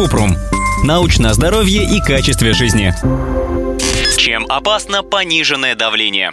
Купрум. Научное здоровье и качестве жизни. Чем опасно пониженное давление?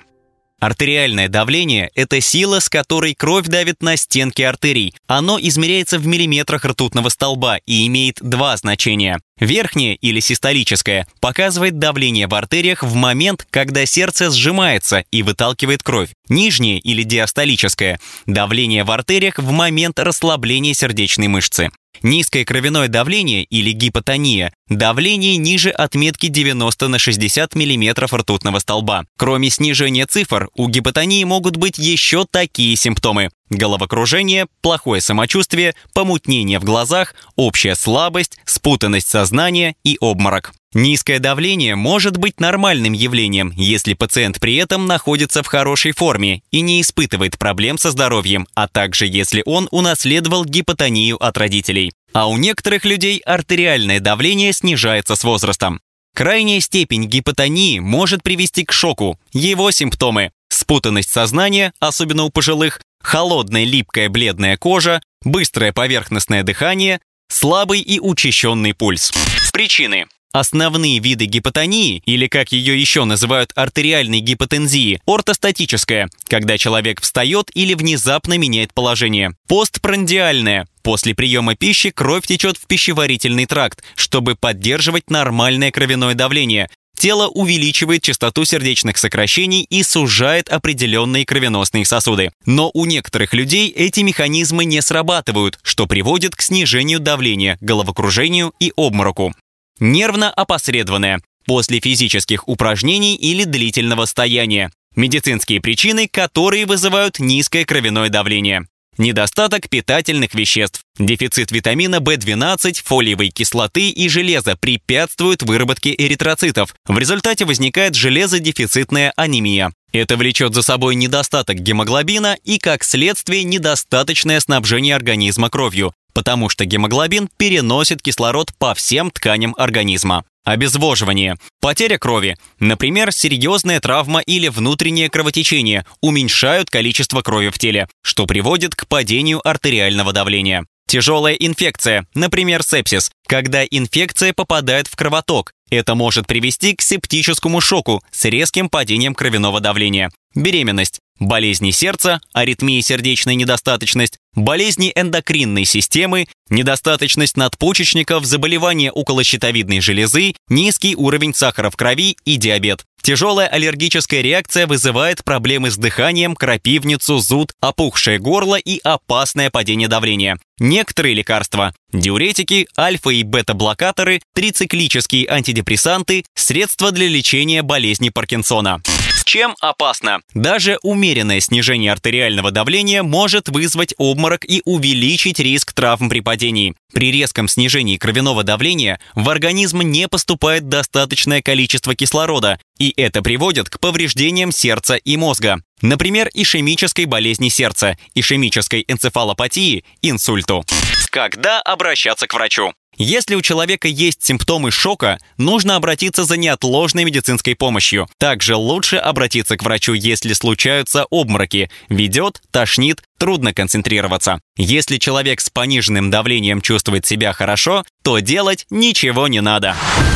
Артериальное давление – это сила, с которой кровь давит на стенки артерий. Оно измеряется в миллиметрах ртутного столба и имеет два значения. Верхнее или систолическое показывает давление в артериях в момент, когда сердце сжимается и выталкивает кровь. Нижнее или диастолическое – давление в артериях в момент расслабления сердечной мышцы. Низкое кровяное давление или гипотония – давление ниже отметки 90 на 60 мм ртутного столба. Кроме снижения цифр, у гипотонии могут быть еще такие симптомы. Головокружение, плохое самочувствие, помутнение в глазах, общая слабость, спутанность сознания и обморок. Низкое давление может быть нормальным явлением, если пациент при этом находится в хорошей форме и не испытывает проблем со здоровьем, а также если он унаследовал гипотонию от родителей. А у некоторых людей артериальное давление снижается с возрастом. Крайняя степень гипотонии может привести к шоку. Его симптомы – спутанность сознания, особенно у пожилых, холодная липкая бледная кожа, быстрое поверхностное дыхание, слабый и учащенный пульс. Причины. Основные виды гипотонии, или как ее еще называют артериальной гипотензии, ортостатическая, когда человек встает или внезапно меняет положение. Постпрандиальная, После приема пищи кровь течет в пищеварительный тракт, чтобы поддерживать нормальное кровяное давление. Тело увеличивает частоту сердечных сокращений и сужает определенные кровеносные сосуды. Но у некоторых людей эти механизмы не срабатывают, что приводит к снижению давления, головокружению и обмороку. Нервно-опосредованное. После физических упражнений или длительного стояния. Медицинские причины, которые вызывают низкое кровяное давление. Недостаток питательных веществ. Дефицит витамина В12, фолиевой кислоты и железа препятствует выработке эритроцитов. В результате возникает железодефицитная анемия. Это влечет за собой недостаток гемоглобина и, как следствие, недостаточное снабжение организма кровью, потому что гемоглобин переносит кислород по всем тканям организма. Обезвоживание. Потеря крови, например, серьезная травма или внутреннее кровотечение, уменьшают количество крови в теле, что приводит к падению артериального давления. Тяжелая инфекция, например, сепсис, когда инфекция попадает в кровоток. Это может привести к септическому шоку с резким падением кровяного давления. Беременность, болезни сердца, аритмии сердечной недостаточность, болезни эндокринной системы, недостаточность надпочечников, заболевания околощитовидной железы, низкий уровень сахара в крови и диабет. Тяжелая аллергическая реакция вызывает проблемы с дыханием, крапивницу, зуд, опухшее горло и опасное падение давления. Некоторые лекарства – диуретики, альфа- и бета-блокаторы, трициклические антидепрессанты, средства для лечения болезни Паркинсона. Чем опасно? Даже умеренное снижение артериального давления может вызвать обморок и увеличить риск травм при падении. При резком снижении кровяного давления в организм не поступает достаточное количество кислорода, и это приводит к повреждениям сердца и мозга. Например, ишемической болезни сердца, ишемической энцефалопатии, инсульту. Когда обращаться к врачу? Если у человека есть симптомы шока, нужно обратиться за неотложной медицинской помощью. Также лучше обратиться к врачу, если случаются обмороки, ведет, тошнит, трудно концентрироваться. Если человек с пониженным давлением чувствует себя хорошо, то делать ничего не надо.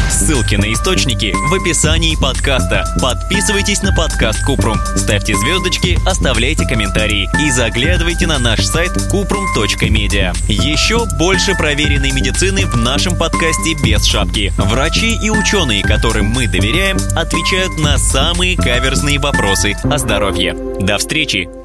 Ссылки на источники в описании подкаста. Подписывайтесь на подкаст Купрум, ставьте звездочки, оставляйте комментарии и заглядывайте на наш сайт kuprum.media. Еще больше проверенной медицины в нашем подкасте без шапки. Врачи и ученые, которым мы доверяем, отвечают на самые каверзные вопросы о здоровье. До встречи!